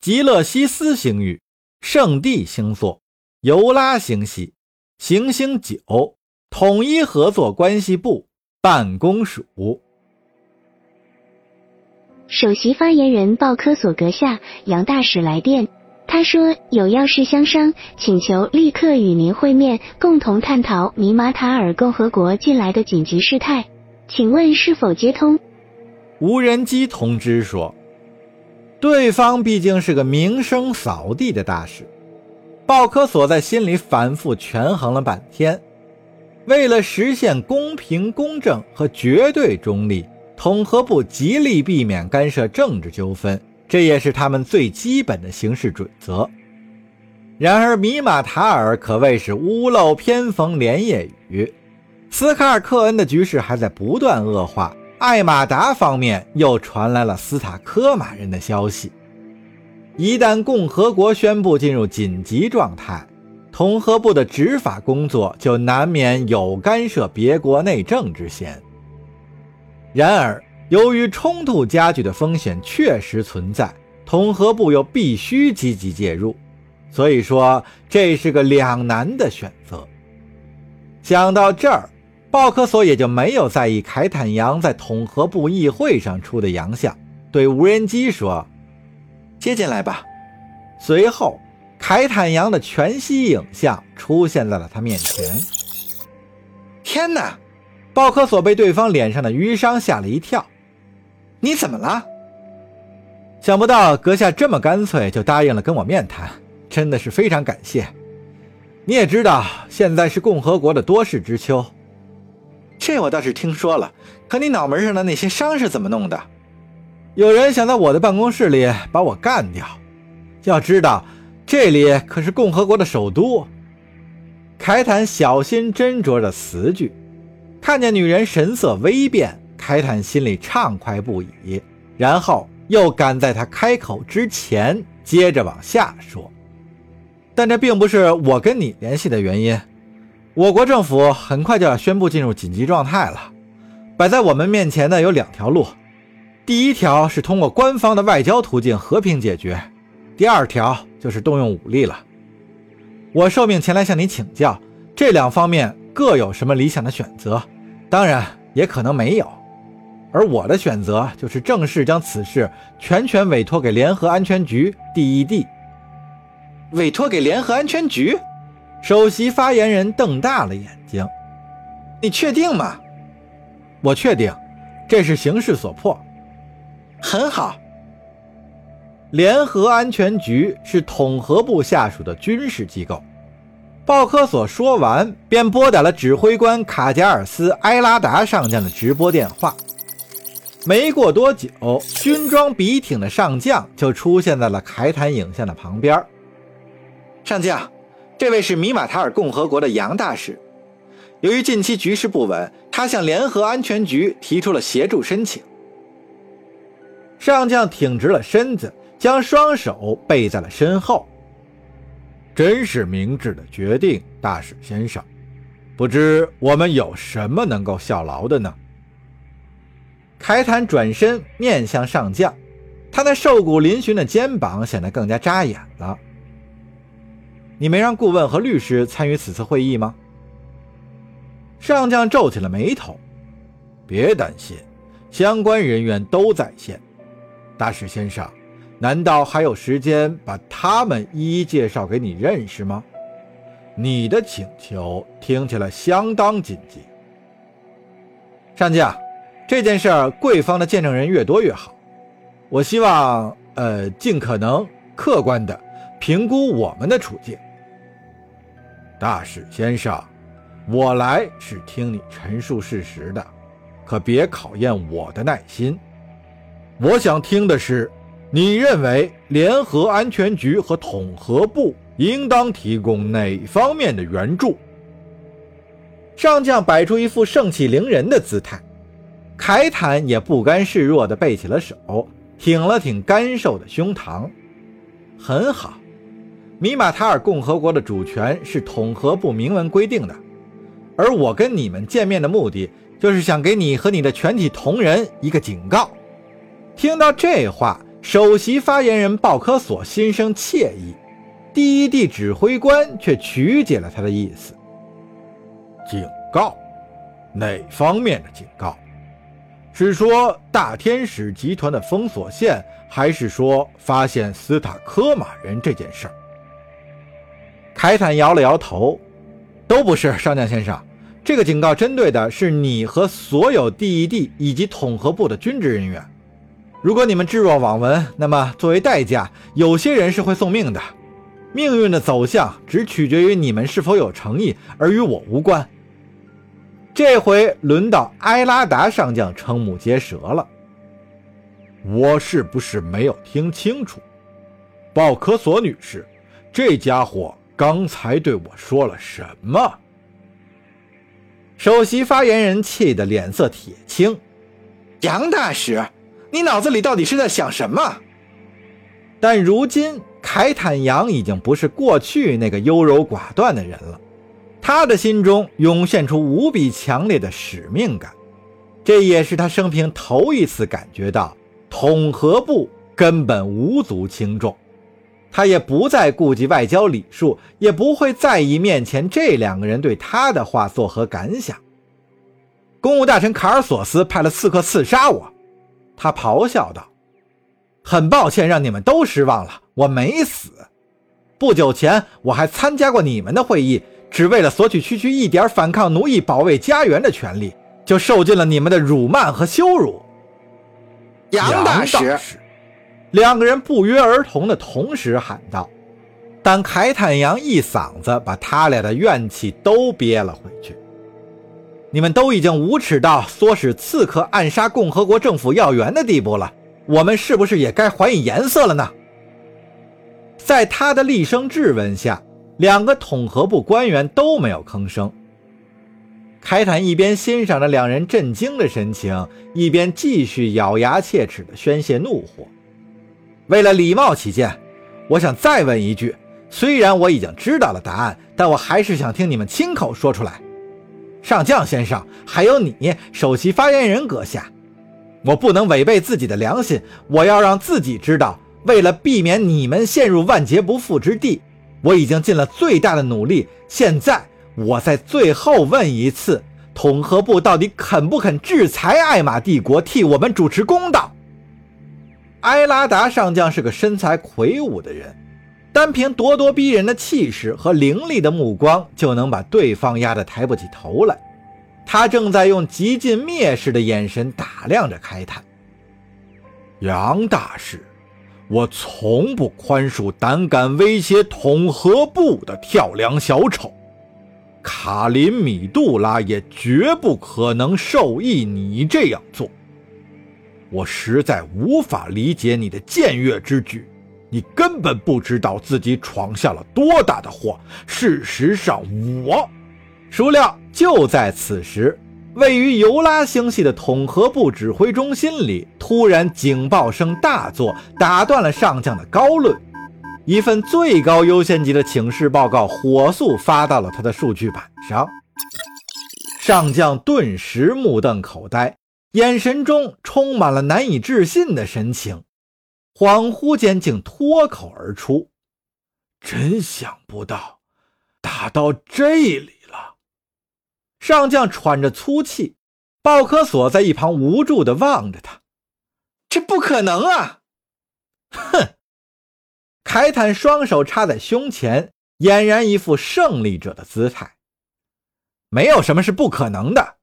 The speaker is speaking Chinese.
极乐西斯星域、圣地星座、尤拉星系、行星九统一合作关系部办公署。首席发言人鲍科索阁下杨大使来电，他说有要事相商，请求立刻与您会面，共同探讨米马塔尔共和国近来的紧急事态，请问是否接通？无人机通知说，对方毕竟是个名声扫地的大使，鲍科索在心里反复权衡了半天，为了实现公平公正和绝对中立。统合部极力避免干涉政治纠纷，这也是他们最基本的行事准则。然而，米马塔尔可谓是屋漏偏逢连夜雨，斯卡尔克恩的局势还在不断恶化。艾马达方面又传来了斯塔科马人的消息：一旦共和国宣布进入紧急状态，统合部的执法工作就难免有干涉别国内政之嫌。然而，由于冲突加剧的风险确实存在，统合部又必须积极介入，所以说这是个两难的选择。想到这儿，鲍克索也就没有在意凯坦扬在统合部议会上出的洋相，对无人机说：“接进来吧。”随后，凯坦扬的全息影像出现在了他面前。天哪！鲍克索被对方脸上的淤伤吓了一跳，“你怎么了？”想不到阁下这么干脆就答应了跟我面谈，真的是非常感谢。你也知道现在是共和国的多事之秋，这我倒是听说了。可你脑门上的那些伤是怎么弄的？有人想在我的办公室里把我干掉。要知道，这里可是共和国的首都。凯坦小心斟酌着词句。看见女人神色微变，凯坦心里畅快不已，然后又赶在她开口之前接着往下说：“但这并不是我跟你联系的原因。我国政府很快就要宣布进入紧急状态了，摆在我们面前的有两条路：第一条是通过官方的外交途径和平解决；第二条就是动用武力了。我受命前来向你请教，这两方面。”各有什么理想的选择，当然也可能没有。而我的选择就是正式将此事全权委托给联合安全局 （DED）。委托给联合安全局？首席发言人瞪大了眼睛：“你确定吗？”“我确定，这是形势所迫。”“很好。”联合安全局是统合部下属的军事机构。鲍科索说完，便拨打了指挥官卡加尔斯·埃拉达上将的直播电话。没过多久，军装笔挺的上将就出现在了凯坦影像的旁边。上将，这位是米马塔尔共和国的杨大使。由于近期局势不稳，他向联合安全局提出了协助申请。上将挺直了身子，将双手背在了身后。真是明智的决定，大使先生。不知我们有什么能够效劳的呢？凯坦转身面向上将，他那瘦骨嶙峋的肩膀显得更加扎眼了。你没让顾问和律师参与此次会议吗？上将皱起了眉头。别担心，相关人员都在线。大使先生。难道还有时间把他们一一介绍给你认识吗？你的请求听起来相当紧急。上将，这件事儿贵方的见证人越多越好。我希望，呃，尽可能客观的评估我们的处境。大使先生，我来是听你陈述事实的，可别考验我的耐心。我想听的是。你认为联合安全局和统合部应当提供哪方面的援助？上将摆出一副盛气凌人的姿态，凯坦也不甘示弱地背起了手，挺了挺干瘦的胸膛。很好，米马塔尔共和国的主权是统合部明文规定的，而我跟你们见面的目的，就是想给你和你的全体同仁一个警告。听到这话。首席发言人鲍科索心生惬意，第一地指挥官却曲解了他的意思。警告？哪方面的警告？是说大天使集团的封锁线，还是说发现斯塔科马人这件事儿？凯坦摇了摇头，都不是，上将先生。这个警告针对的是你和所有 DED 以及统合部的军职人员。如果你们置若罔闻，那么作为代价，有些人是会送命的。命运的走向只取决于你们是否有诚意，而与我无关。这回轮到埃拉达上将瞠目结舌了。我是不是没有听清楚？鲍科索女士，这家伙刚才对我说了什么？首席发言人气得脸色铁青。杨大使。你脑子里到底是在想什么？但如今凯坦扬已经不是过去那个优柔寡断的人了，他的心中涌现出无比强烈的使命感，这也是他生平头一次感觉到统合部根本无足轻重。他也不再顾及外交礼数，也不会在意面前这两个人对他的话作何感想。公务大臣卡尔索斯派了刺客刺杀我。他咆哮道：“很抱歉，让你们都失望了。我没死。不久前我还参加过你们的会议，只为了索取区区一点反抗奴役、保卫家园的权利，就受尽了你们的辱骂和羞辱。”杨大使，两个人不约而同的同时喊道，但凯坦扬一嗓子把他俩的怨气都憋了回去。你们都已经无耻到唆使刺客暗杀共和国政府要员的地步了，我们是不是也该还以颜色了呢？在他的厉声质问下，两个统合部官员都没有吭声。凯坦一边欣赏着两人震惊的神情，一边继续咬牙切齿地宣泄怒火。为了礼貌起见，我想再问一句：虽然我已经知道了答案，但我还是想听你们亲口说出来。上将先生，还有你，首席发言人阁下，我不能违背自己的良心，我要让自己知道，为了避免你们陷入万劫不复之地，我已经尽了最大的努力。现在，我在最后问一次，统合部到底肯不肯制裁艾玛帝国，替我们主持公道？埃拉达上将是个身材魁梧的人。单凭咄咄逼人的气势和凌厉的目光，就能把对方压得抬不起头来。他正在用极尽蔑视的眼神打量着开坦。杨大师，我从不宽恕胆敢威胁统合部的跳梁小丑。卡林米杜拉也绝不可能授意你这样做。我实在无法理解你的僭越之举。你根本不知道自己闯下了多大的祸。事实上，我……孰料就在此时，位于尤拉星系的统合部指挥中心里，突然警报声大作，打断了上将的高论。一份最高优先级的请示报告火速发到了他的数据板上。上将顿时目瞪口呆，眼神中充满了难以置信的神情。恍惚间，竟脱口而出：“真想不到，打到这里了。”上将喘着粗气，鲍科索在一旁无助地望着他：“这不可能啊！”哼！凯坦双手插在胸前，俨然一副胜利者的姿态：“没有什么是不可能的。”